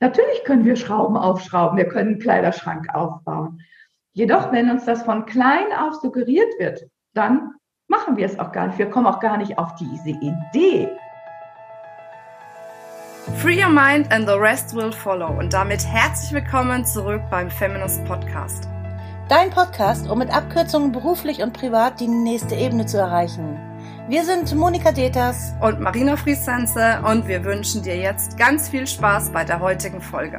Natürlich können wir Schrauben aufschrauben, wir können einen Kleiderschrank aufbauen. Jedoch, wenn uns das von klein auf suggeriert wird, dann machen wir es auch gar nicht. Wir kommen auch gar nicht auf diese Idee. Free your mind and the rest will follow. Und damit herzlich willkommen zurück beim Feminist Podcast. Dein Podcast, um mit Abkürzungen beruflich und privat die nächste Ebene zu erreichen. Wir sind Monika Deters und Marina Friesense und wir wünschen dir jetzt ganz viel Spaß bei der heutigen Folge.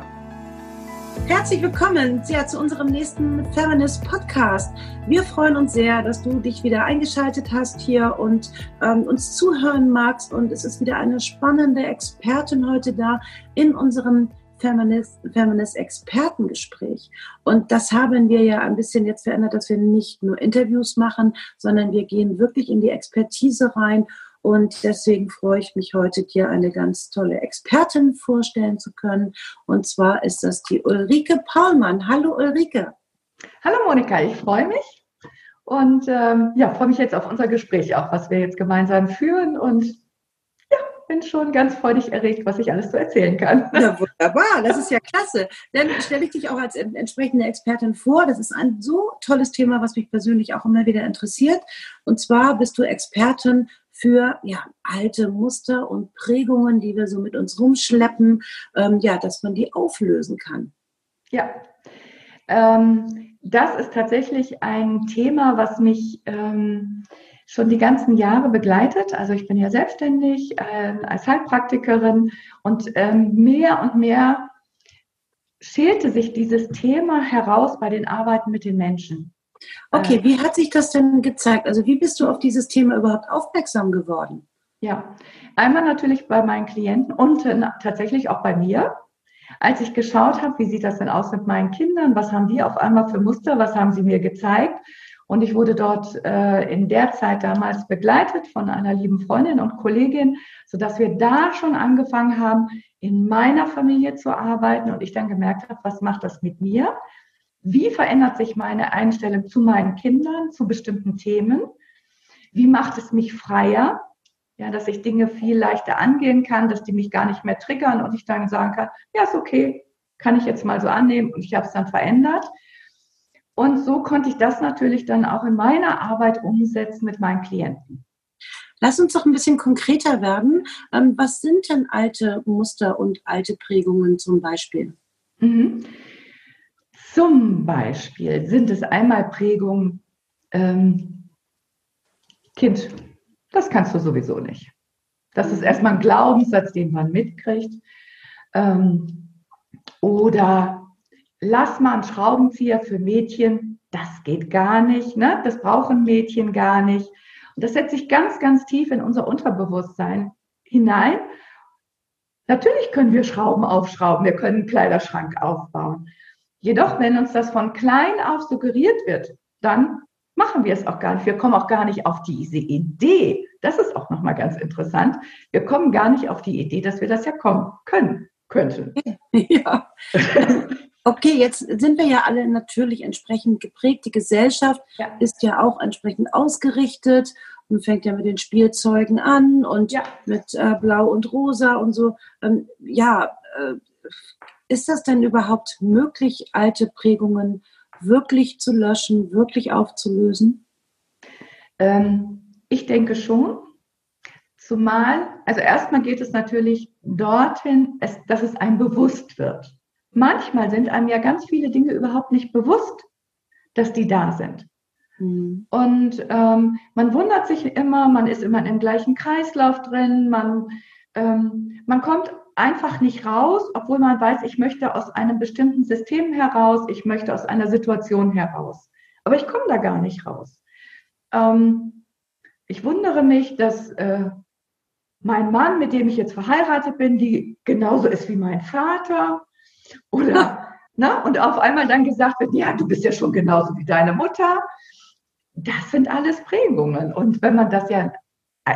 Herzlich willkommen ja, zu unserem nächsten Feminist Podcast. Wir freuen uns sehr, dass du dich wieder eingeschaltet hast hier und ähm, uns zuhören magst. Und es ist wieder eine spannende Expertin heute da in unserem Feminist, Feminist Expertengespräch. Und das haben wir ja ein bisschen jetzt verändert, dass wir nicht nur Interviews machen, sondern wir gehen wirklich in die Expertise rein. Und deswegen freue ich mich heute, dir eine ganz tolle Expertin vorstellen zu können. Und zwar ist das die Ulrike Paulmann. Hallo Ulrike. Hallo Monika, ich freue mich. Und ähm, ja, freue mich jetzt auf unser Gespräch auch, was wir jetzt gemeinsam führen. Und bin schon ganz freudig erregt, was ich alles so erzählen kann. Ja, wunderbar, das ist ja klasse. Dann stelle ich dich auch als entsprechende Expertin vor. Das ist ein so tolles Thema, was mich persönlich auch immer wieder interessiert. Und zwar bist du Expertin für ja, alte Muster und Prägungen, die wir so mit uns rumschleppen, ähm, ja, dass man die auflösen kann. Ja, ähm, das ist tatsächlich ein Thema, was mich ähm, schon die ganzen Jahre begleitet. Also ich bin ja selbstständig äh, als Heilpraktikerin und ähm, mehr und mehr schälte sich dieses Thema heraus bei den Arbeiten mit den Menschen. Okay, äh, wie hat sich das denn gezeigt? Also wie bist du auf dieses Thema überhaupt aufmerksam geworden? Ja, einmal natürlich bei meinen Klienten und tatsächlich auch bei mir. Als ich geschaut habe, wie sieht das denn aus mit meinen Kindern, was haben die auf einmal für Muster, was haben sie mir gezeigt, und ich wurde dort äh, in der Zeit damals begleitet von einer lieben Freundin und Kollegin, so dass wir da schon angefangen haben, in meiner Familie zu arbeiten und ich dann gemerkt habe, was macht das mit mir? Wie verändert sich meine Einstellung zu meinen Kindern, zu bestimmten Themen? Wie macht es mich freier? Ja, dass ich Dinge viel leichter angehen kann, dass die mich gar nicht mehr triggern und ich dann sagen kann, ja, ist okay, kann ich jetzt mal so annehmen und ich habe es dann verändert. Und so konnte ich das natürlich dann auch in meiner Arbeit umsetzen mit meinen Klienten. Lass uns doch ein bisschen konkreter werden. Ähm, was sind denn alte Muster und alte Prägungen zum Beispiel? Mhm. Zum Beispiel sind es einmal Prägungen, ähm, Kind, das kannst du sowieso nicht. Das ist erstmal ein Glaubenssatz, den man mitkriegt. Ähm, oder lass mal einen Schraubenzieher für Mädchen, das geht gar nicht, ne? das brauchen Mädchen gar nicht. Und das setzt sich ganz, ganz tief in unser Unterbewusstsein hinein. Natürlich können wir Schrauben aufschrauben, wir können einen Kleiderschrank aufbauen. Jedoch, wenn uns das von klein auf suggeriert wird, dann machen wir es auch gar nicht. Wir kommen auch gar nicht auf diese Idee. Das ist auch nochmal ganz interessant. Wir kommen gar nicht auf die Idee, dass wir das ja kommen können, könnten. Ja. Okay, jetzt sind wir ja alle natürlich entsprechend geprägt. Die Gesellschaft ja. ist ja auch entsprechend ausgerichtet und fängt ja mit den Spielzeugen an und ja. mit äh, Blau und Rosa und so. Ähm, ja, äh, ist das denn überhaupt möglich, alte Prägungen wirklich zu löschen, wirklich aufzulösen? Ähm, ich denke schon. Zumal, also erstmal geht es natürlich dorthin, es, dass es einem bewusst wird manchmal sind einem ja ganz viele Dinge überhaupt nicht bewusst, dass die da sind. Mhm. Und ähm, man wundert sich immer, man ist immer im gleichen Kreislauf drin, man, ähm, man kommt einfach nicht raus, obwohl man weiß, ich möchte aus einem bestimmten System heraus, ich möchte aus einer Situation heraus. Aber ich komme da gar nicht raus. Ähm, ich wundere mich, dass äh, mein Mann, mit dem ich jetzt verheiratet bin, die genauso ist wie mein Vater. Oder, ne? Und auf einmal dann gesagt wird, ja, du bist ja schon genauso wie deine Mutter. Das sind alles Prägungen. Und wenn man das ja äh,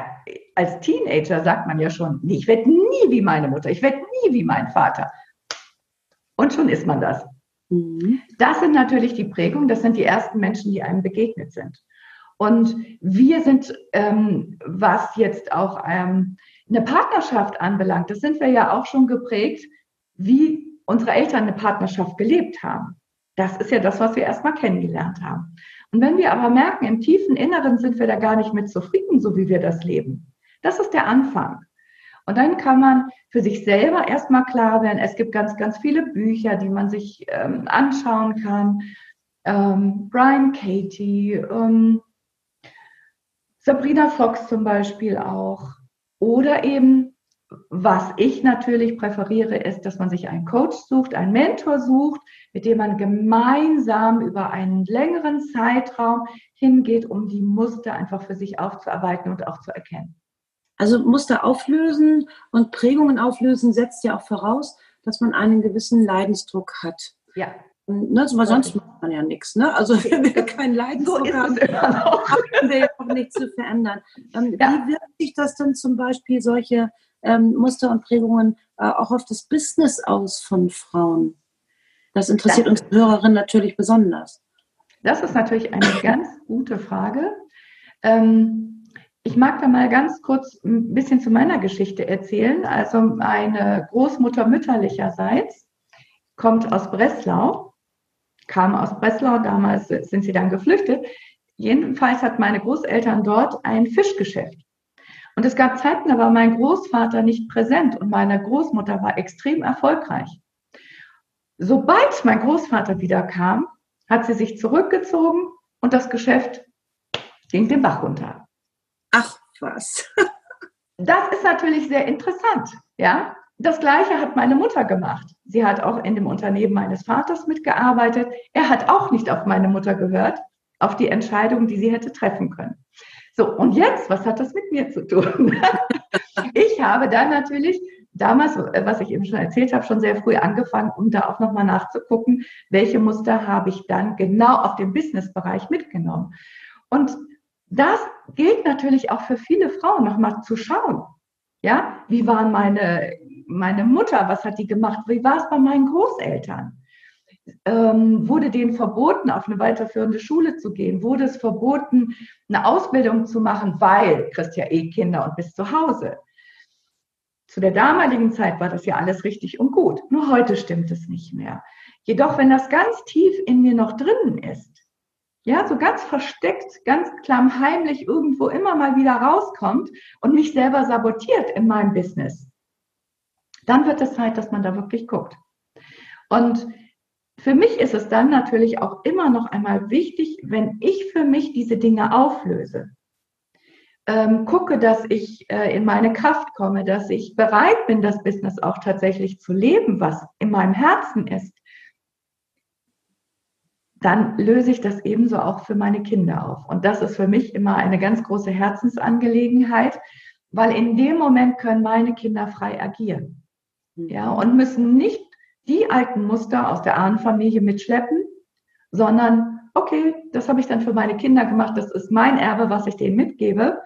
als Teenager sagt man ja schon, ich werde nie wie meine Mutter, ich werde nie wie mein Vater. Und schon ist man das. Mhm. Das sind natürlich die Prägungen, das sind die ersten Menschen, die einem begegnet sind. Und wir sind, ähm, was jetzt auch ähm, eine Partnerschaft anbelangt, das sind wir ja auch schon geprägt. Wie unsere Eltern eine Partnerschaft gelebt haben. Das ist ja das, was wir erstmal kennengelernt haben. Und wenn wir aber merken, im tiefen Inneren sind wir da gar nicht mit zufrieden, so wie wir das leben. Das ist der Anfang. Und dann kann man für sich selber erstmal klar werden, es gibt ganz, ganz viele Bücher, die man sich ähm, anschauen kann. Ähm, Brian Katie, ähm, Sabrina Fox zum Beispiel auch. Oder eben, was ich natürlich präferiere, ist, dass man sich einen Coach sucht, einen Mentor sucht, mit dem man gemeinsam über einen längeren Zeitraum hingeht, um die Muster einfach für sich aufzuarbeiten und auch zu erkennen. Also Muster auflösen und Prägungen auflösen setzt ja auch voraus, dass man einen gewissen Leidensdruck hat. Ja. Ne, weil sonst macht man ja nichts. Ne? Also wenn wir keinen Leidensdruck so haben, haben wir ja auch nichts zu verändern. Ähm, ja. Wie wirkt sich das denn zum Beispiel, solche ähm, Muster und Prägungen, äh, auch auf das Business aus von Frauen? Das interessiert das, uns Hörerinnen natürlich besonders. Das ist natürlich eine ganz gute Frage. Ähm, ich mag da mal ganz kurz ein bisschen zu meiner Geschichte erzählen. Also meine Großmutter mütterlicherseits kommt aus Breslau, kam aus Breslau, damals sind sie dann geflüchtet. Jedenfalls hat meine Großeltern dort ein Fischgeschäft. Und es gab Zeiten, da war mein Großvater nicht präsent und meine Großmutter war extrem erfolgreich. Sobald mein Großvater wieder kam, hat sie sich zurückgezogen und das Geschäft ging den Bach runter. Ach was. das ist natürlich sehr interessant, ja. Das Gleiche hat meine Mutter gemacht. Sie hat auch in dem Unternehmen meines Vaters mitgearbeitet. Er hat auch nicht auf meine Mutter gehört, auf die Entscheidung, die sie hätte treffen können. So, und jetzt, was hat das mit mir zu tun? ich habe dann natürlich damals, was ich eben schon erzählt habe, schon sehr früh angefangen, um da auch nochmal nachzugucken, welche Muster habe ich dann genau auf dem Businessbereich mitgenommen. Und das gilt natürlich auch für viele Frauen, nochmal zu schauen. Ja, wie waren meine, meine Mutter, was hat die gemacht? Wie war es bei meinen Großeltern? Ähm, wurde denen verboten, auf eine weiterführende Schule zu gehen? Wurde es verboten, eine Ausbildung zu machen, weil kriegst ja eh Kinder und bist zu Hause? Zu der damaligen Zeit war das ja alles richtig und gut. Nur heute stimmt es nicht mehr. Jedoch, wenn das ganz tief in mir noch drinnen ist, ja, so ganz versteckt, ganz klammheimlich irgendwo immer mal wieder rauskommt und mich selber sabotiert in meinem Business, dann wird es Zeit, dass man da wirklich guckt. Und für mich ist es dann natürlich auch immer noch einmal wichtig, wenn ich für mich diese Dinge auflöse, ähm, gucke, dass ich äh, in meine Kraft komme, dass ich bereit bin, das Business auch tatsächlich zu leben, was in meinem Herzen ist, dann löse ich das ebenso auch für meine Kinder auf. Und das ist für mich immer eine ganz große Herzensangelegenheit, weil in dem Moment können meine Kinder frei agieren. Ja, und müssen nicht die alten Muster aus der Ahnenfamilie mitschleppen, sondern okay, das habe ich dann für meine Kinder gemacht, das ist mein Erbe, was ich denen mitgebe,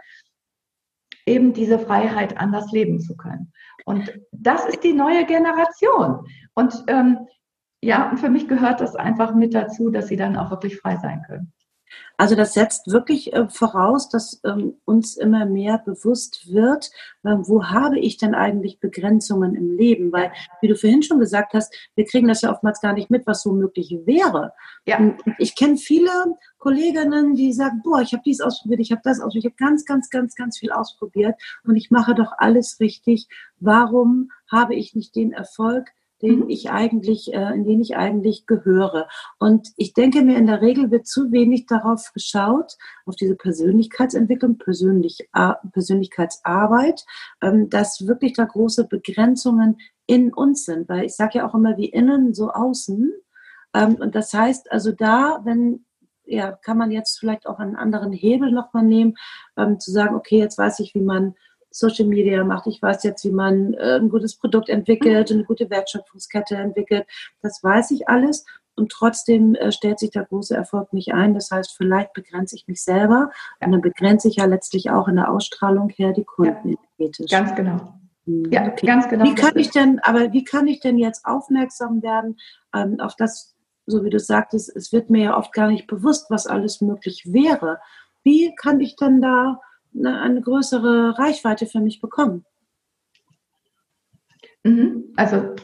eben diese Freiheit anders leben zu können. Und das ist die neue Generation. Und ähm, ja, und für mich gehört das einfach mit dazu, dass sie dann auch wirklich frei sein können. Also das setzt wirklich äh, voraus, dass ähm, uns immer mehr bewusst wird, äh, wo habe ich denn eigentlich Begrenzungen im Leben? Weil, wie du vorhin schon gesagt hast, wir kriegen das ja oftmals gar nicht mit, was so möglich wäre. Ja. Und ich kenne viele Kolleginnen, die sagen, boah, ich habe dies ausprobiert, ich habe das ausprobiert, ich habe ganz, ganz, ganz, ganz viel ausprobiert und ich mache doch alles richtig. Warum habe ich nicht den Erfolg, den mhm. ich eigentlich, äh, in den ich eigentlich gehöre. Und ich denke mir, in der Regel wird zu wenig darauf geschaut, auf diese Persönlichkeitsentwicklung, Persönlich, Persönlichkeitsarbeit, ähm, dass wirklich da große Begrenzungen in uns sind. Weil ich sage ja auch immer, wie innen, so außen. Ähm, und das heißt also da, wenn ja, kann man jetzt vielleicht auch einen anderen Hebel nochmal nehmen, ähm, zu sagen, okay, jetzt weiß ich, wie man Social Media macht. Ich weiß jetzt, wie man äh, ein gutes Produkt entwickelt, eine gute Wertschöpfungskette entwickelt. Das weiß ich alles. Und trotzdem äh, stellt sich der große Erfolg nicht ein. Das heißt, vielleicht begrenze ich mich selber. Und dann begrenze ich ja letztlich auch in der Ausstrahlung her die Kunden ja. Ganz genau. Hm, ja, okay. ganz genau. Wie kann ich denn, aber wie kann ich denn jetzt aufmerksam werden ähm, auf das, so wie du sagtest, es wird mir ja oft gar nicht bewusst, was alles möglich wäre. Wie kann ich denn da eine, größere Reichweite für mich bekommen. Mhm. Also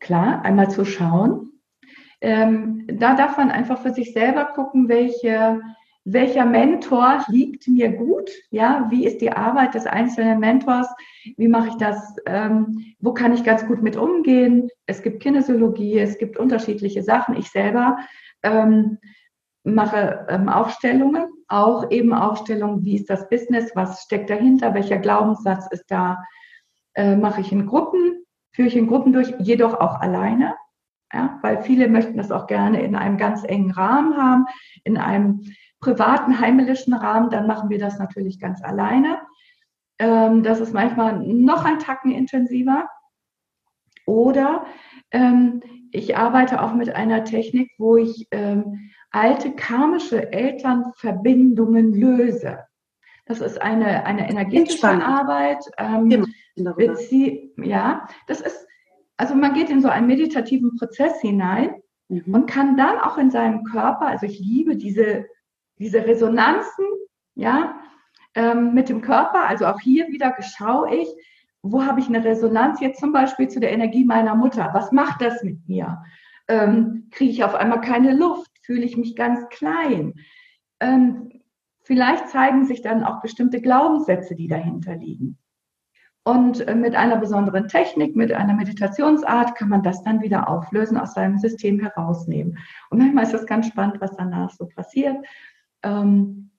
klar, einmal zu schauen. Ähm, da darf man einfach für sich selber gucken, welche, welcher Mentor liegt mir gut, ja, wie ist die Arbeit des einzelnen Mentors, wie mache ich das, ähm, wo kann ich ganz gut mit umgehen. Es gibt Kinesiologie, es gibt unterschiedliche Sachen. Ich selber ähm, mache ähm, Aufstellungen, auch eben Aufstellungen, wie ist das Business, was steckt dahinter, welcher Glaubenssatz ist da, äh, mache ich in Gruppen, führe ich in Gruppen durch, jedoch auch alleine. Ja, weil viele möchten das auch gerne in einem ganz engen Rahmen haben, in einem privaten, heimischen Rahmen, dann machen wir das natürlich ganz alleine. Ähm, das ist manchmal noch ein Tacken intensiver. Oder ähm, ich arbeite auch mit einer Technik, wo ich ähm, alte karmische Elternverbindungen löse. Das ist eine, eine energetische Arbeit. Ähm, sie, ja, das ist, also man geht in so einen meditativen Prozess hinein mhm. und kann dann auch in seinem Körper, also ich liebe diese, diese Resonanzen, ja, ähm, mit dem Körper. Also auch hier wieder schaue ich, wo habe ich eine Resonanz jetzt zum Beispiel zu der Energie meiner Mutter? Was macht das mit mir? Ähm, Kriege ich auf einmal keine Luft? Fühle ich mich ganz klein? Ähm, vielleicht zeigen sich dann auch bestimmte Glaubenssätze, die dahinter liegen. Und äh, mit einer besonderen Technik, mit einer Meditationsart kann man das dann wieder auflösen, aus seinem System herausnehmen. Und manchmal ist es ganz spannend, was danach so passiert. Ähm,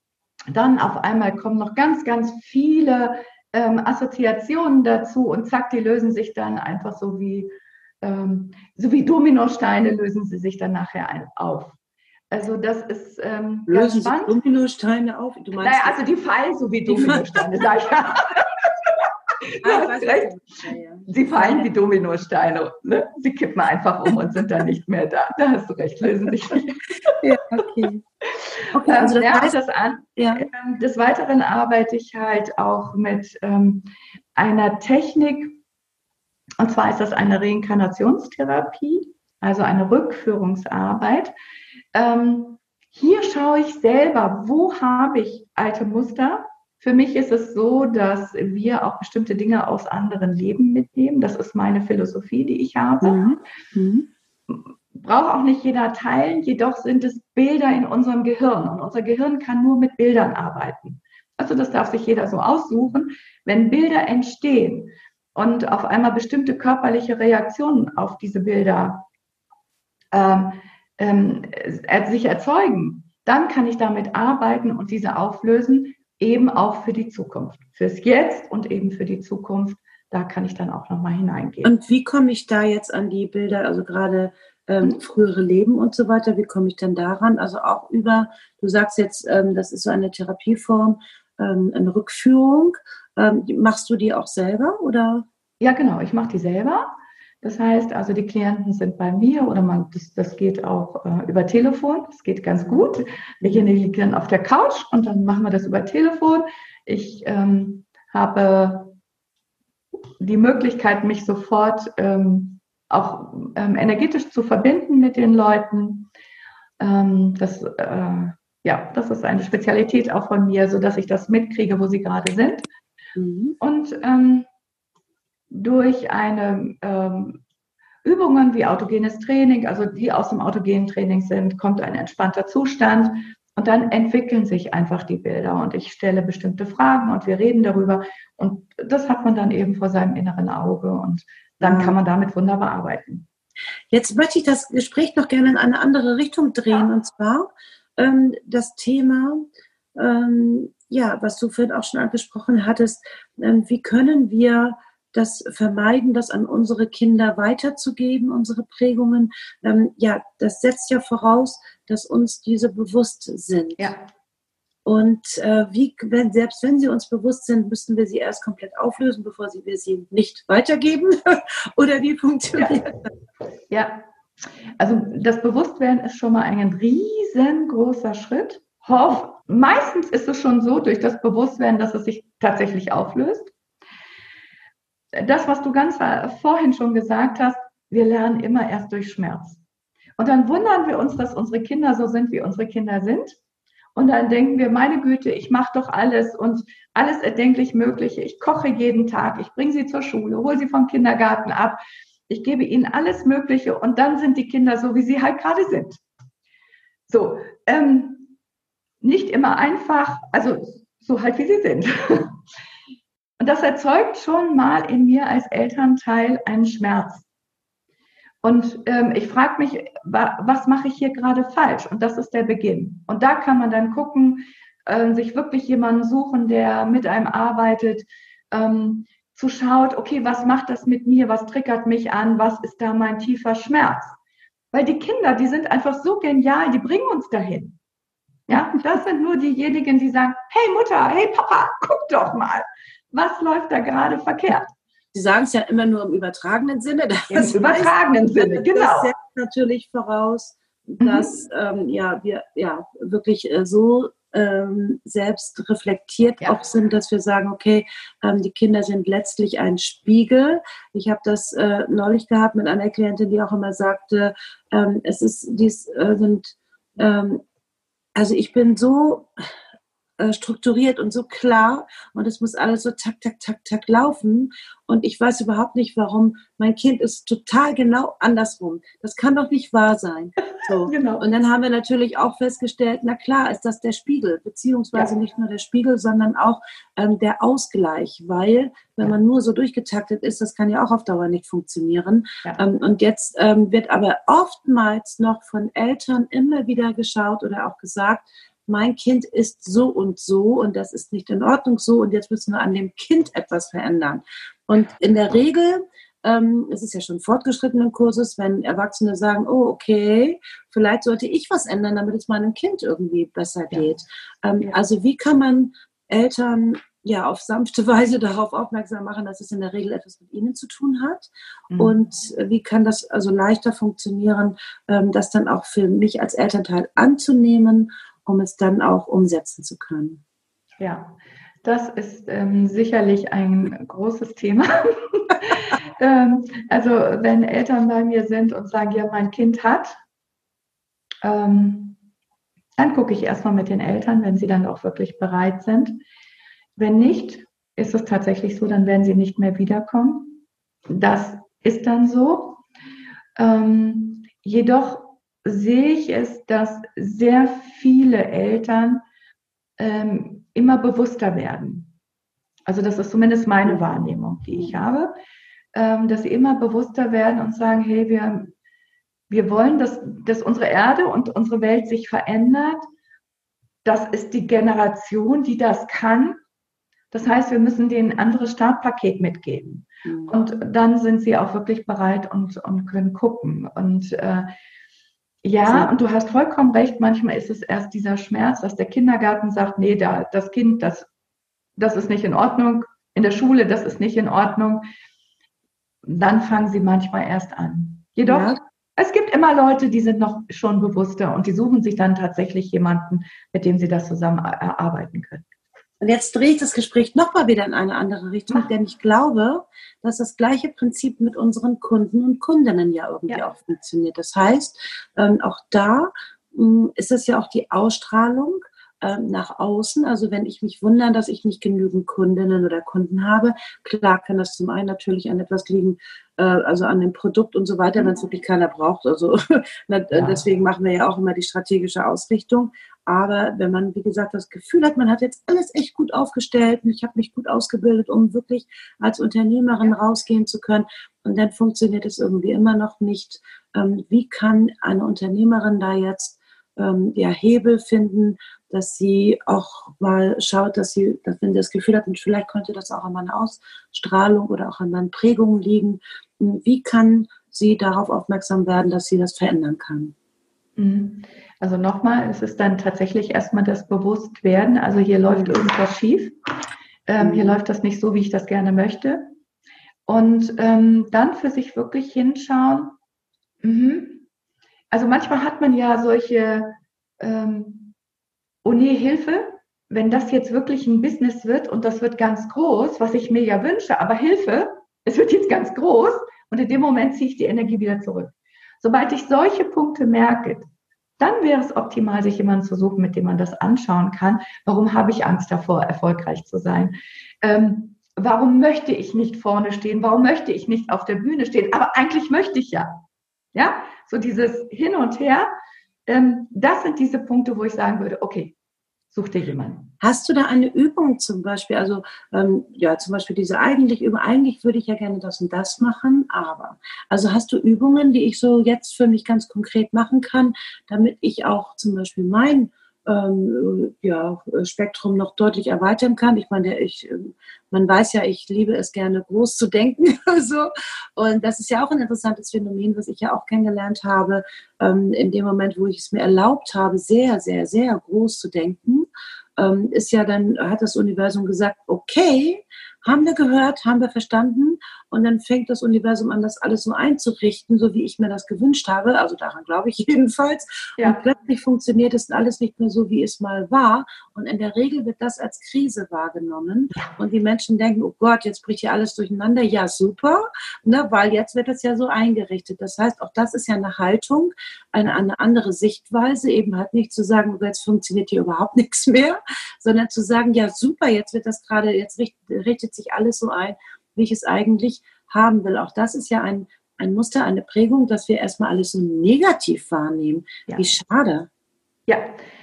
dann auf einmal kommen noch ganz, ganz viele ähm, Assoziationen dazu und zack, die lösen sich dann einfach so wie, ähm, so wie Dominosteine lösen sie sich dann nachher auf. Also das ist ähm, lösen ganz spannend. Dominosteine auf? Du meinst naja, also die fallen so wie Dominosteine, sag ich ja. Du ah, hast recht. Sie fallen wie Dominosteine. Ne? Sie kippen einfach um und sind dann nicht mehr da. Da hast du recht, lösen sich nicht. ja, okay. okay also das, ja, heißt, das an. Ja. Ähm, des Weiteren arbeite ich halt auch mit ähm, einer Technik, und zwar ist das eine Reinkarnationstherapie, also eine Rückführungsarbeit. Ähm, hier schaue ich selber, wo habe ich alte Muster, für mich ist es so, dass wir auch bestimmte Dinge aus anderen Leben mitnehmen. Das ist meine Philosophie, die ich habe. Mhm. Mhm. Braucht auch nicht jeder teilen, jedoch sind es Bilder in unserem Gehirn und unser Gehirn kann nur mit Bildern arbeiten. Also das darf sich jeder so aussuchen. Wenn Bilder entstehen und auf einmal bestimmte körperliche Reaktionen auf diese Bilder ähm, ähm, sich erzeugen, dann kann ich damit arbeiten und diese auflösen, eben auch für die Zukunft. Fürs Jetzt und eben für die Zukunft. Da kann ich dann auch nochmal hineingehen. Und wie komme ich da jetzt an die Bilder, also gerade ähm, frühere Leben und so weiter, wie komme ich denn daran? Also auch über, du sagst jetzt, ähm, das ist so eine Therapieform, ähm, eine Rückführung. Ähm, machst du die auch selber oder? Ja, genau, ich mache die selber. Das heißt, also die Klienten sind bei mir oder man, das, das geht auch äh, über Telefon. Das geht ganz gut. Derjenige liegt dann auf der Couch und dann machen wir das über Telefon. Ich ähm, habe die Möglichkeit, mich sofort ähm, auch ähm, energetisch zu verbinden mit den Leuten. Ähm, das, äh, ja, das ist eine Spezialität auch von mir, so dass ich das mitkriege, wo sie gerade sind. Mhm. Und ähm, durch eine ähm, Übungen wie autogenes Training, also die aus dem autogenen Training sind, kommt ein entspannter Zustand und dann entwickeln sich einfach die Bilder und ich stelle bestimmte Fragen und wir reden darüber und das hat man dann eben vor seinem inneren Auge und dann kann man damit wunderbar arbeiten. Jetzt möchte ich das Gespräch noch gerne in eine andere Richtung drehen ja. und zwar ähm, das Thema, ähm, ja, was du vorhin auch schon angesprochen hattest, ähm, wie können wir das vermeiden, das an unsere Kinder weiterzugeben, unsere Prägungen. Ähm, ja, das setzt ja voraus, dass uns diese bewusst sind. Ja. Und äh, wie, wenn, selbst wenn sie uns bewusst sind, müssten wir sie erst komplett auflösen, bevor sie, wir sie nicht weitergeben? Oder wie funktioniert das? Ja, also das Bewusstwerden ist schon mal ein riesengroßer Schritt. Hoff, meistens ist es schon so durch das Bewusstwerden, dass es sich tatsächlich auflöst das, was du ganz vorhin schon gesagt hast, wir lernen immer erst durch Schmerz. Und dann wundern wir uns, dass unsere Kinder so sind, wie unsere Kinder sind. Und dann denken wir, meine Güte, ich mache doch alles und alles erdenklich Mögliche. Ich koche jeden Tag, ich bringe sie zur Schule, hole sie vom Kindergarten ab. ich gebe ihnen alles Mögliche und dann sind die Kinder so, wie sie halt gerade sind. So, ähm, nicht immer einfach, also so halt, wie sie sind. Und das erzeugt schon mal in mir als Elternteil einen Schmerz. Und ähm, ich frage mich, wa was mache ich hier gerade falsch? Und das ist der Beginn. Und da kann man dann gucken, äh, sich wirklich jemanden suchen, der mit einem arbeitet, ähm, zu schaut, okay, was macht das mit mir? Was triggert mich an? Was ist da mein tiefer Schmerz? Weil die Kinder, die sind einfach so genial, die bringen uns dahin. Ja, das sind nur diejenigen, die sagen, hey Mutter, hey Papa, guck doch mal, was läuft da gerade verkehrt? Sie sagen es ja immer nur im übertragenen Sinne. Im übertragenen Sinne, genau. Das setzt natürlich voraus, dass mhm. ähm, ja, wir ja wirklich äh, so ähm, selbst reflektiert ja. auch sind, dass wir sagen, okay, ähm, die Kinder sind letztlich ein Spiegel. Ich habe das äh, neulich gehabt mit einer Klientin, die auch immer sagte, ähm, es ist, dies äh, sind, ähm, also ich bin so äh, strukturiert und so klar und es muss alles so tak, tak, tak, tak laufen. Und ich weiß überhaupt nicht, warum mein Kind ist total genau andersrum. Das kann doch nicht wahr sein. So. genau. Und dann haben wir natürlich auch festgestellt, na klar, ist das der Spiegel, beziehungsweise ja. nicht nur der Spiegel, sondern auch ähm, der Ausgleich, weil wenn man nur so durchgetaktet ist, das kann ja auch auf Dauer nicht funktionieren. Ja. Ähm, und jetzt ähm, wird aber oftmals noch von Eltern immer wieder geschaut oder auch gesagt, mein Kind ist so und so und das ist nicht in Ordnung so und jetzt müssen wir an dem Kind etwas verändern. Und in der Regel, ähm, es ist ja schon fortgeschrittenen Kurses, wenn Erwachsene sagen, oh, okay, vielleicht sollte ich was ändern, damit es meinem Kind irgendwie besser geht. Ähm, ja. Also wie kann man Eltern ja auf sanfte Weise darauf aufmerksam machen, dass es in der Regel etwas mit ihnen zu tun hat. Mhm. Und wie kann das also leichter funktionieren, ähm, das dann auch für mich als Elternteil anzunehmen um es dann auch umsetzen zu können. Ja, das ist ähm, sicherlich ein großes Thema. ähm, also wenn Eltern bei mir sind und sagen, ja, mein Kind hat, ähm, dann gucke ich erstmal mit den Eltern, wenn sie dann auch wirklich bereit sind. Wenn nicht, ist es tatsächlich so, dann werden sie nicht mehr wiederkommen. Das ist dann so. Ähm, jedoch sehe ich es, dass sehr viele Eltern ähm, immer bewusster werden. Also das ist zumindest meine Wahrnehmung, die ich habe, ähm, dass sie immer bewusster werden und sagen, hey, wir, wir wollen, dass, dass unsere Erde und unsere Welt sich verändert. Das ist die Generation, die das kann. Das heißt, wir müssen denen ein anderes Startpaket mitgeben. Mhm. Und dann sind sie auch wirklich bereit und, und können gucken. Und äh, ja, so. und du hast vollkommen recht. Manchmal ist es erst dieser Schmerz, dass der Kindergarten sagt, nee, da, das Kind, das, das ist nicht in Ordnung. In der Schule, das ist nicht in Ordnung. Dann fangen sie manchmal erst an. Jedoch, ja. es gibt immer Leute, die sind noch schon bewusster und die suchen sich dann tatsächlich jemanden, mit dem sie das zusammen erarbeiten können. Und jetzt drehe ich das Gespräch nochmal wieder in eine andere Richtung, Ach. denn ich glaube, dass das gleiche Prinzip mit unseren Kunden und Kundinnen ja irgendwie ja. auch funktioniert. Das heißt, ähm, auch da ähm, ist es ja auch die Ausstrahlung ähm, nach außen. Also wenn ich mich wundere, dass ich nicht genügend Kundinnen oder Kunden habe, klar kann das zum einen natürlich an etwas liegen, äh, also an dem Produkt und so weiter, wenn es wirklich keiner braucht. Also ja. deswegen machen wir ja auch immer die strategische Ausrichtung. Aber wenn man, wie gesagt, das Gefühl hat, man hat jetzt alles echt gut aufgestellt und ich habe mich gut ausgebildet, um wirklich als Unternehmerin rausgehen zu können, und dann funktioniert es irgendwie immer noch nicht. Ähm, wie kann eine Unternehmerin da jetzt ähm, ja, Hebel finden, dass sie auch mal schaut, dass sie, dass wenn sie das Gefühl hat, und vielleicht könnte das auch an meiner Ausstrahlung oder auch an meinen Prägungen liegen, wie kann sie darauf aufmerksam werden, dass sie das verändern kann? Mhm. Also nochmal, es ist dann tatsächlich erstmal das Bewusstwerden. Also hier läuft irgendwas schief. Ähm, hier mhm. läuft das nicht so, wie ich das gerne möchte. Und ähm, dann für sich wirklich hinschauen. Mhm. Also manchmal hat man ja solche, ähm, oh nee, Hilfe, wenn das jetzt wirklich ein Business wird und das wird ganz groß, was ich mir ja wünsche, aber Hilfe, es wird jetzt ganz groß und in dem Moment ziehe ich die Energie wieder zurück. Sobald ich solche Punkte merke, dann wäre es optimal, sich jemanden zu suchen, mit dem man das anschauen kann. Warum habe ich Angst davor, erfolgreich zu sein? Ähm, warum möchte ich nicht vorne stehen? Warum möchte ich nicht auf der Bühne stehen? Aber eigentlich möchte ich ja. Ja, so dieses Hin und Her. Ähm, das sind diese Punkte, wo ich sagen würde, okay, such dir jemanden. Hast du da eine Übung zum Beispiel? Also ähm, ja, zum Beispiel diese eigentlich über eigentlich würde ich ja gerne das und das machen, aber also hast du Übungen, die ich so jetzt für mich ganz konkret machen kann, damit ich auch zum Beispiel mein ähm, ja, Spektrum noch deutlich erweitern kann. Ich meine, ich, ähm, man weiß ja, ich liebe es gerne groß zu denken. so. Und das ist ja auch ein interessantes Phänomen, was ich ja auch kennengelernt habe, ähm, in dem Moment, wo ich es mir erlaubt habe, sehr, sehr, sehr groß zu denken, ähm, ist ja dann, hat das Universum gesagt, okay, haben wir gehört, haben wir verstanden und dann fängt das Universum an, das alles so einzurichten, so wie ich mir das gewünscht habe. Also daran glaube ich jedenfalls. Ja. Und plötzlich funktioniert es alles nicht mehr so, wie es mal war. Und in der Regel wird das als Krise wahrgenommen. Und die Menschen denken, oh Gott, jetzt bricht hier alles durcheinander. Ja, super, ne, weil jetzt wird es ja so eingerichtet. Das heißt, auch das ist ja eine Haltung, eine, eine andere Sichtweise, eben halt nicht zu sagen, oh, jetzt funktioniert hier überhaupt nichts mehr, sondern zu sagen, ja, super, jetzt wird das gerade, jetzt richtet, richtet sich alles so ein wie ich es eigentlich haben will. Auch das ist ja ein, ein Muster, eine Prägung, dass wir erstmal alles so negativ wahrnehmen. Ja. Wie schade. Ja,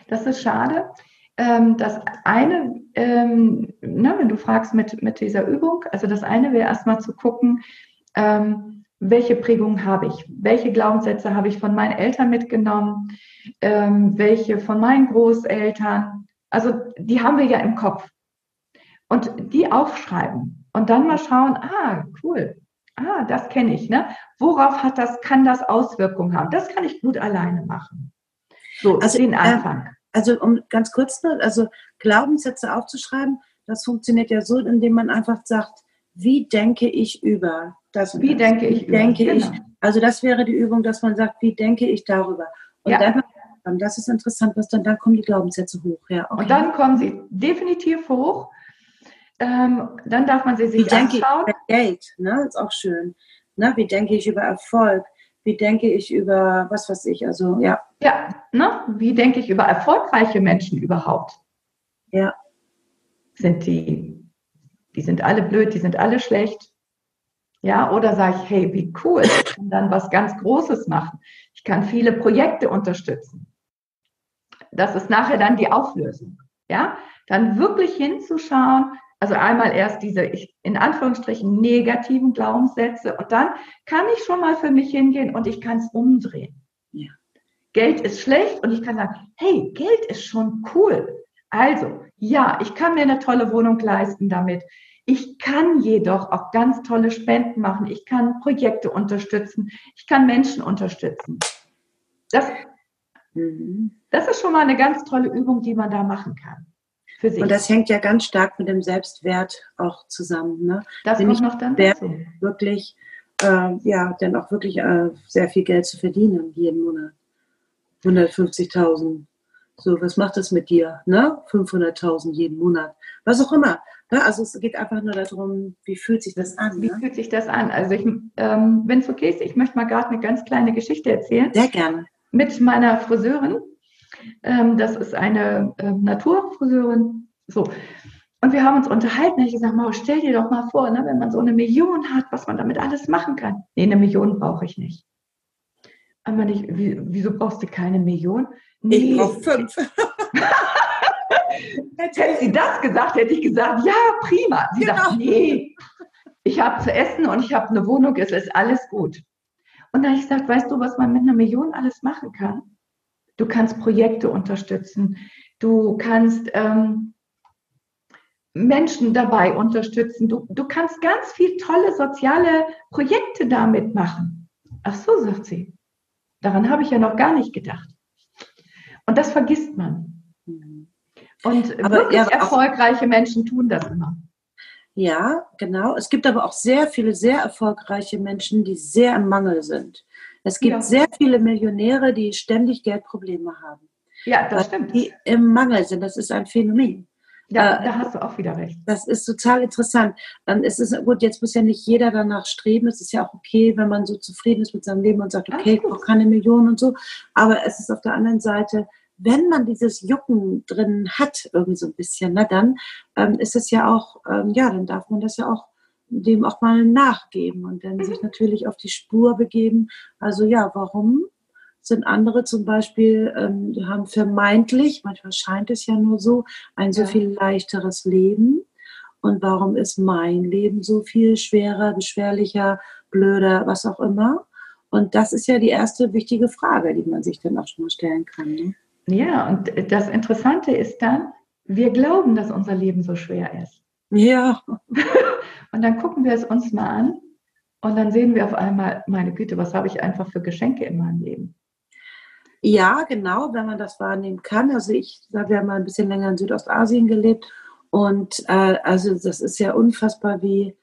das ist schade. Ähm, das eine, ähm, ne, wenn du fragst mit, mit dieser Übung, also das eine wäre erstmal zu gucken, ähm, welche Prägung habe ich? Welche Glaubenssätze habe ich von meinen Eltern mitgenommen? Welche von meinen Großeltern? Also die haben wir ja im Kopf. Und die aufschreiben. Und dann mal schauen, ah, cool, ah, das kenne ich, ne? Worauf hat das, kann das Auswirkungen haben? Das kann ich gut alleine machen. So, also den äh, Anfang. Äh, also um ganz kurz, also Glaubenssätze aufzuschreiben, das funktioniert ja so, indem man einfach sagt, wie denke ich über das? Wie denke ich wie über? Denke genau. ich, also das wäre die Übung, dass man sagt, wie denke ich darüber? Und ja. dann, das ist interessant, was dann, dann kommen die Glaubenssätze hoch. Ja, okay. Und dann kommen sie definitiv hoch ähm, dann darf man sie sich Wie denke anschauen. ich über Geld? Ne? Ist auch schön. Ne? Wie denke ich über Erfolg? Wie denke ich über was weiß ich? Also ja. Ja, ne? Wie denke ich über erfolgreiche Menschen überhaupt? Ja. Sind die, die sind alle blöd, die sind alle schlecht. Ja, oder sage ich, hey, wie cool, ich kann dann was ganz Großes machen. Ich kann viele Projekte unterstützen. Das ist nachher dann die Auflösung. Ja, dann wirklich hinzuschauen, also einmal erst diese in Anführungsstrichen negativen Glaubenssätze und dann kann ich schon mal für mich hingehen und ich kann es umdrehen. Ja. Geld ist schlecht und ich kann sagen, hey, Geld ist schon cool. Also, ja, ich kann mir eine tolle Wohnung leisten damit. Ich kann jedoch auch ganz tolle Spenden machen. Ich kann Projekte unterstützen. Ich kann Menschen unterstützen. Das, mhm. das ist schon mal eine ganz tolle Übung, die man da machen kann für sich. Und das hängt ja ganz stark mit dem Selbstwert auch zusammen. Ne? Das Nämlich kommt noch dann dazu. Wirklich, äh, ja, dann auch wirklich äh, sehr viel Geld zu verdienen jeden Monat. 150.000. So, was macht das mit dir? Ne? 500.000 jeden Monat. Was auch immer. Ne? Also es geht einfach nur darum, wie fühlt sich das an? Wie ne? fühlt sich das an? Also ich, ähm, wenn es okay ist, ich möchte mal gerade eine ganz kleine Geschichte erzählen. Sehr gerne. Mit meiner Friseurin. Ähm, das ist eine äh, Naturfriseurin. So. Und wir haben uns unterhalten. Ich gesagt, Maus, stell dir doch mal vor, ne, wenn man so eine Million hat, was man damit alles machen kann. Nee, eine Million brauche ich nicht. Aber nicht, wie, wieso brauchst du keine Million? Nee. Ich brauche fünf. hätte sie das gesagt, hätte ich gesagt, ja, prima. Sie genau. sagt, nee, ich habe zu essen und ich habe eine Wohnung, es ist alles gut. Und dann habe ich gesagt, weißt du, was man mit einer Million alles machen kann? Du kannst Projekte unterstützen. Du kannst ähm, Menschen dabei unterstützen. Du, du kannst ganz viel tolle soziale Projekte damit machen. Ach so, sagt sie. Daran habe ich ja noch gar nicht gedacht. Und das vergisst man. Und aber, wirklich erfolgreiche Menschen tun das immer. Ja, genau. Es gibt aber auch sehr viele sehr erfolgreiche Menschen, die sehr im Mangel sind. Es gibt ja. sehr viele Millionäre, die ständig Geldprobleme haben. Ja, das stimmt. Die im Mangel sind. Das ist ein Phänomen. Ja, äh, da hast du auch wieder recht. Das ist total interessant. Es ist gut, jetzt muss ja nicht jeder danach streben. Es ist ja auch okay, wenn man so zufrieden ist mit seinem Leben und sagt, okay, ich brauche keine Millionen und so. Aber es ist auf der anderen Seite wenn man dieses Jucken drin hat, irgendwie so ein bisschen, na dann ähm, ist es ja auch, ähm, ja, dann darf man das ja auch dem auch mal nachgeben und dann sich natürlich auf die Spur begeben. Also ja, warum sind andere zum Beispiel, ähm, haben vermeintlich, manchmal scheint es ja nur so, ein so ja. viel leichteres Leben. Und warum ist mein Leben so viel schwerer, beschwerlicher, blöder, was auch immer? Und das ist ja die erste wichtige Frage, die man sich dann auch schon mal stellen kann. Ne? Ja, und das Interessante ist dann, wir glauben, dass unser Leben so schwer ist. Ja. und dann gucken wir es uns mal an und dann sehen wir auf einmal, meine Güte, was habe ich einfach für Geschenke in meinem Leben? Ja, genau, wenn man das wahrnehmen kann. Also ich sage, wir haben mal ein bisschen länger in Südostasien gelebt und äh, also das ist ja unfassbar, wie,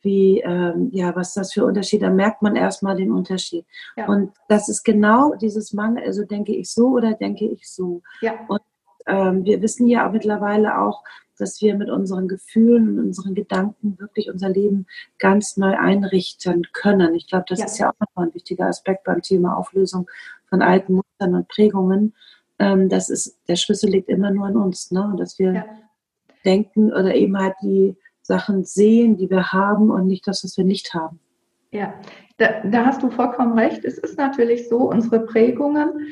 wie ähm, ja, was das für Unterschiede, da merkt man erstmal den Unterschied. Ja. Und das ist genau dieses Mangel, also denke ich so oder denke ich so. Ja. Und ähm, wir wissen ja mittlerweile auch, dass wir mit unseren Gefühlen und unseren Gedanken wirklich unser Leben ganz neu einrichten können. Ich glaube, das ja. ist ja auch nochmal ein wichtiger Aspekt beim Thema Auflösung von alten Mustern und Prägungen. Ähm, das ist, der Schlüssel liegt immer nur in uns, ne? Dass wir ja. denken oder eben halt die Sachen sehen, die wir haben und nicht das, was wir nicht haben. Ja, da, da hast du vollkommen recht. Es ist natürlich so, unsere Prägungen,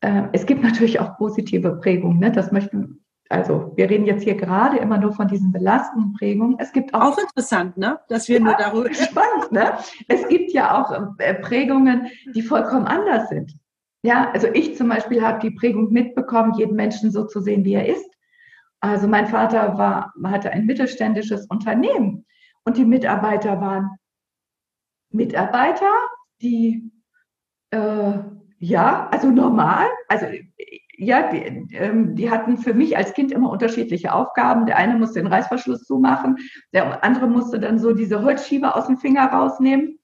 äh, es gibt natürlich auch positive Prägungen, ne? das möchten also wir reden jetzt hier gerade immer nur von diesen belastenden Prägungen. Es gibt auch, auch interessant, ne? Dass wir ja, nur darüber spannend, ne? Es gibt ja auch äh, Prägungen, die vollkommen anders sind. Ja, also ich zum Beispiel habe die Prägung mitbekommen, jeden Menschen so zu sehen, wie er ist. Also mein Vater war, hatte ein mittelständisches Unternehmen und die Mitarbeiter waren Mitarbeiter, die äh, ja, also normal, also ja, die, ähm, die hatten für mich als Kind immer unterschiedliche Aufgaben. Der eine musste den Reißverschluss zumachen, der andere musste dann so diese Holzschieber aus dem Finger rausnehmen.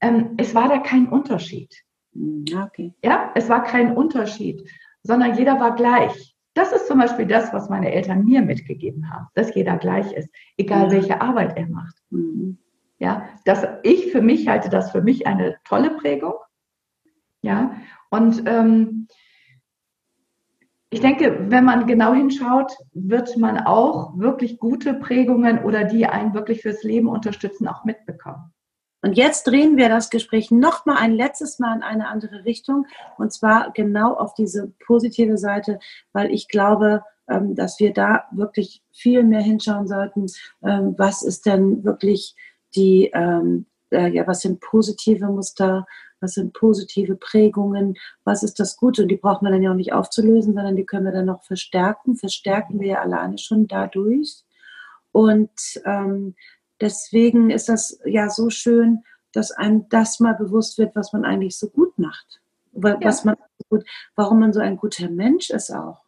Ähm, es war da kein Unterschied. Hm, okay. Ja, es war kein Unterschied, sondern jeder war gleich. Das ist zum Beispiel das, was meine Eltern mir mitgegeben haben, dass jeder gleich ist, egal ja. welche Arbeit er macht. Mhm. Ja, dass ich für mich halte das für mich eine tolle Prägung. Ja, und ähm, ich denke, wenn man genau hinschaut, wird man auch wirklich gute Prägungen oder die einen wirklich fürs Leben unterstützen, auch mitbekommen. Und jetzt drehen wir das Gespräch noch mal ein letztes Mal in eine andere Richtung und zwar genau auf diese positive Seite, weil ich glaube, ähm, dass wir da wirklich viel mehr hinschauen sollten. Ähm, was ist denn wirklich die, ähm, äh, ja, was sind positive Muster? Was sind positive Prägungen, was ist das Gute. Und die braucht man dann ja auch nicht aufzulösen, sondern die können wir dann noch verstärken. Verstärken wir ja alleine schon dadurch. Und ähm, deswegen ist das ja so schön, dass einem das mal bewusst wird, was man eigentlich so gut macht. Was ja. man gut, warum man so ein guter Mensch ist auch.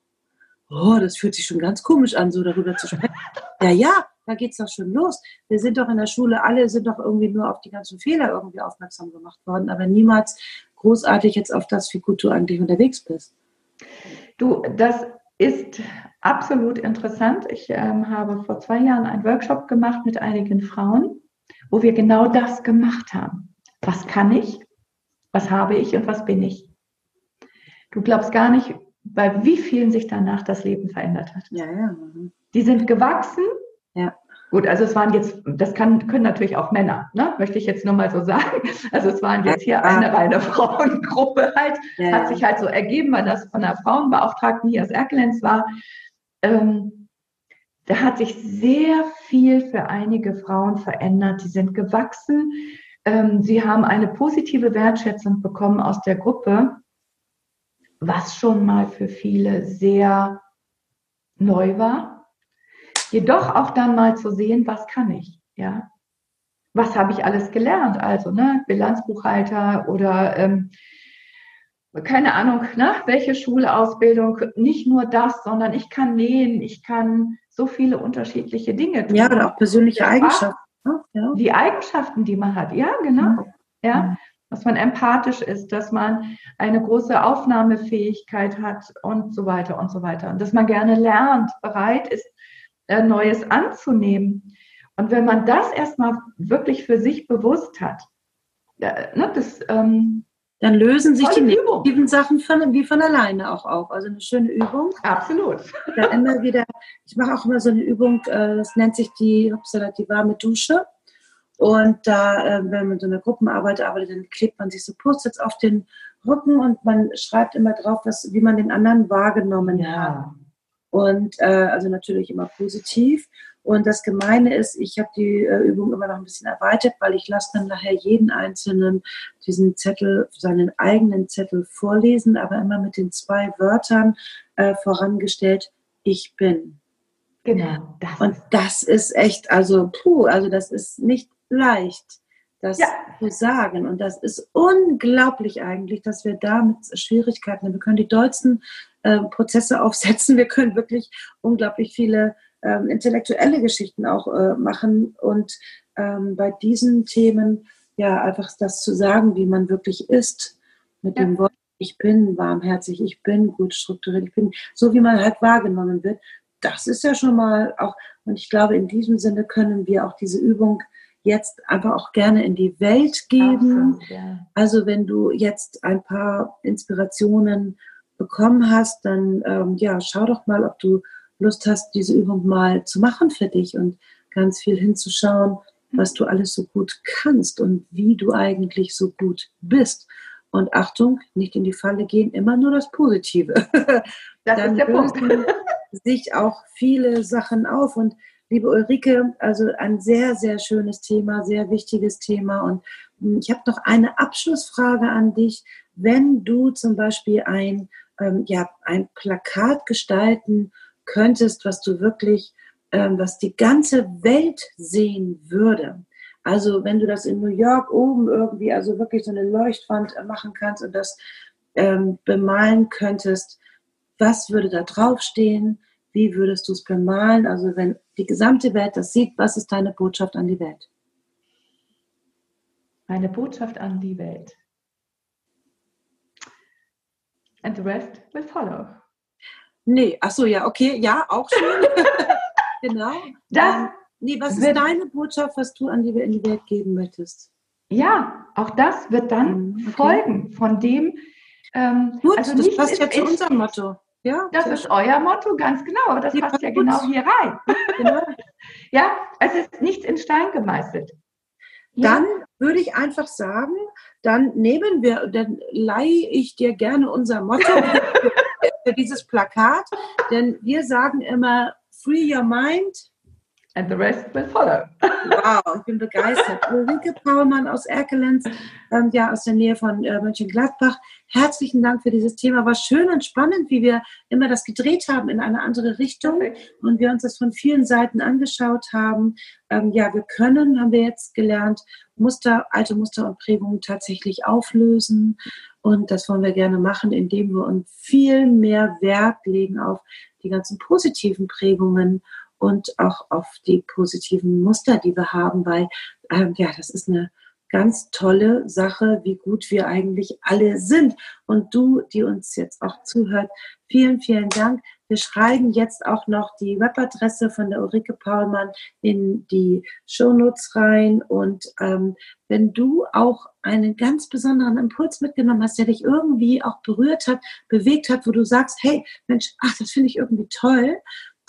Oh, das fühlt sich schon ganz komisch an, so darüber zu sprechen. Ja, ja, da geht es doch schon los. Wir sind doch in der Schule, alle sind doch irgendwie nur auf die ganzen Fehler irgendwie aufmerksam gemacht worden, aber niemals großartig jetzt auf das, wie gut du eigentlich unterwegs bist. Du, das ist absolut interessant. Ich ähm, habe vor zwei Jahren einen Workshop gemacht mit einigen Frauen, wo wir genau das gemacht haben. Was kann ich? Was habe ich und was bin ich? Du glaubst gar nicht, bei wie vielen sich danach das Leben verändert hat. Ja, ja. Die sind gewachsen. Gut, also es waren jetzt, das kann, können natürlich auch Männer, ne? möchte ich jetzt nur mal so sagen. Also es waren jetzt hier eine reine Frauengruppe halt, ja. hat sich halt so ergeben, weil das von der Frauenbeauftragten hier aus Erkelenz war. Ähm, da hat sich sehr viel für einige Frauen verändert. Die sind gewachsen. Ähm, sie haben eine positive Wertschätzung bekommen aus der Gruppe, was schon mal für viele sehr neu war Jedoch auch dann mal zu sehen, was kann ich, ja. Was habe ich alles gelernt? Also, ne, Bilanzbuchhalter oder ähm, keine Ahnung, ne, welche Schulausbildung, nicht nur das, sondern ich kann nähen, ich kann so viele unterschiedliche Dinge tun. Ja, oder auch persönliche Eigenschaften. Ne? Ja. Die Eigenschaften, die man hat, ja, genau. Ja. ja. Dass man empathisch ist, dass man eine große Aufnahmefähigkeit hat und so weiter und so weiter. Und dass man gerne lernt, bereit ist, äh, Neues anzunehmen. Und wenn man das erstmal wirklich für sich bewusst hat, äh, ne, das, ähm, dann lösen sich die negativen Sachen von, wie von alleine auch auf. Also eine schöne Übung. Absolut. Dann immer wieder, ich mache auch immer so eine Übung, äh, das nennt sich die, die warme Dusche. Und da, äh, wenn man mit so einer Gruppenarbeit arbeitet, dann klebt man sich so Post-its auf den Rücken und man schreibt immer drauf, was, wie man den anderen wahrgenommen ja. hat. Und äh, also natürlich immer positiv. Und das Gemeine ist, ich habe die äh, Übung immer noch ein bisschen erweitert, weil ich lasse dann nachher jeden Einzelnen diesen Zettel, seinen eigenen Zettel vorlesen, aber immer mit den zwei Wörtern äh, vorangestellt, ich bin. Genau. Das und das ist echt, also puh, also das ist nicht leicht, das ja. zu sagen. Und das ist unglaublich eigentlich, dass wir da mit Schwierigkeiten, haben. wir können die dollsten äh, Prozesse aufsetzen, wir können wirklich unglaublich viele ähm, intellektuelle Geschichten auch äh, machen und ähm, bei diesen Themen ja einfach das zu sagen, wie man wirklich ist, mit ja. dem Wort, ich bin warmherzig, ich bin gut strukturiert, ich bin so, wie man halt wahrgenommen wird. Das ist ja schon mal auch, und ich glaube, in diesem Sinne können wir auch diese Übung jetzt einfach auch gerne in die Welt geben. Absolut, ja. Also wenn du jetzt ein paar Inspirationen bekommen hast, dann ähm, ja, schau doch mal, ob du Lust hast, diese Übung mal zu machen für dich und ganz viel hinzuschauen, was du alles so gut kannst und wie du eigentlich so gut bist. Und Achtung, nicht in die Falle gehen, immer nur das Positive. Das Dann ist der Punkt. sich auch viele Sachen auf. Und liebe Ulrike, also ein sehr, sehr schönes Thema, sehr wichtiges Thema. Und hm, ich habe noch eine Abschlussfrage an dich. Wenn du zum Beispiel ein, ähm, ja, ein Plakat gestalten könntest, was du wirklich, ähm, was die ganze Welt sehen würde. Also wenn du das in New York oben irgendwie, also wirklich so eine Leuchtwand machen kannst und das ähm, bemalen könntest, was würde da draufstehen? Wie würdest du es bemalen? Also wenn die gesamte Welt das sieht, was ist deine Botschaft an die Welt? Meine Botschaft an die Welt. And the rest will follow. Nee, ach so, ja, okay, ja, auch schön. genau. Das ähm, nee, was ist deine Botschaft, was du an die, in die Welt geben möchtest? Ja, auch das wird dann mhm, okay. folgen von dem. Ähm, Gut, also das passt ja zu unserem Motto. Ja, das ist schön. euer Motto, ganz genau. Aber das passt ja genau hier rein. genau. ja, es ist nichts in Stein gemeißelt. Dann würde ich einfach sagen, dann nehmen wir, dann leihe ich dir gerne unser Motto für dieses Plakat, denn wir sagen immer, free your mind. And the rest will follow. Wow, ich bin begeistert. Ulrike Paulmann aus Erkelenz, ähm, ja, aus der Nähe von äh, Mönchengladbach. Herzlichen Dank für dieses Thema. War schön und spannend, wie wir immer das gedreht haben in eine andere Richtung und wir uns das von vielen Seiten angeschaut haben. Ähm, ja, wir können, haben wir jetzt gelernt, Muster, alte Muster und Prägungen tatsächlich auflösen. Und das wollen wir gerne machen, indem wir uns viel mehr Wert legen auf die ganzen positiven Prägungen und auch auf die positiven Muster, die wir haben, weil ähm, ja, das ist eine ganz tolle Sache, wie gut wir eigentlich alle sind. Und du, die uns jetzt auch zuhört, vielen, vielen Dank. Wir schreiben jetzt auch noch die Webadresse von der Ulrike Paulmann in die Shownotes rein. Und ähm, wenn du auch einen ganz besonderen Impuls mitgenommen hast, der dich irgendwie auch berührt hat, bewegt hat, wo du sagst, hey, Mensch, ach, das finde ich irgendwie toll,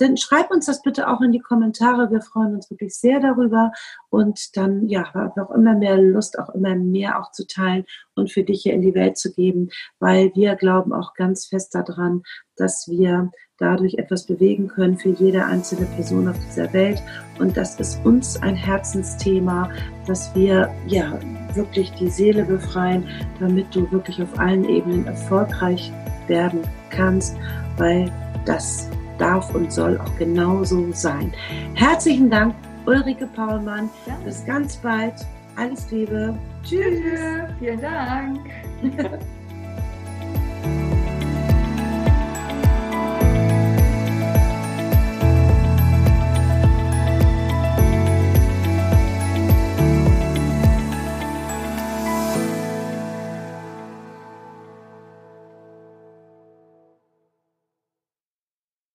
dann schreib uns das bitte auch in die Kommentare. Wir freuen uns wirklich sehr darüber. Und dann, ja, noch immer mehr Lust, auch immer mehr auch zu teilen und für dich hier in die Welt zu geben, weil wir glauben auch ganz fest daran, dass wir dadurch etwas bewegen können für jede einzelne Person auf dieser Welt. Und das ist uns ein Herzensthema, dass wir ja wirklich die Seele befreien, damit du wirklich auf allen Ebenen erfolgreich werden kannst, weil das darf und soll auch genauso sein. Herzlichen Dank, Ulrike Paulmann. Ja. Bis ganz bald. Alles Liebe. Tschüss. Vielen Dank.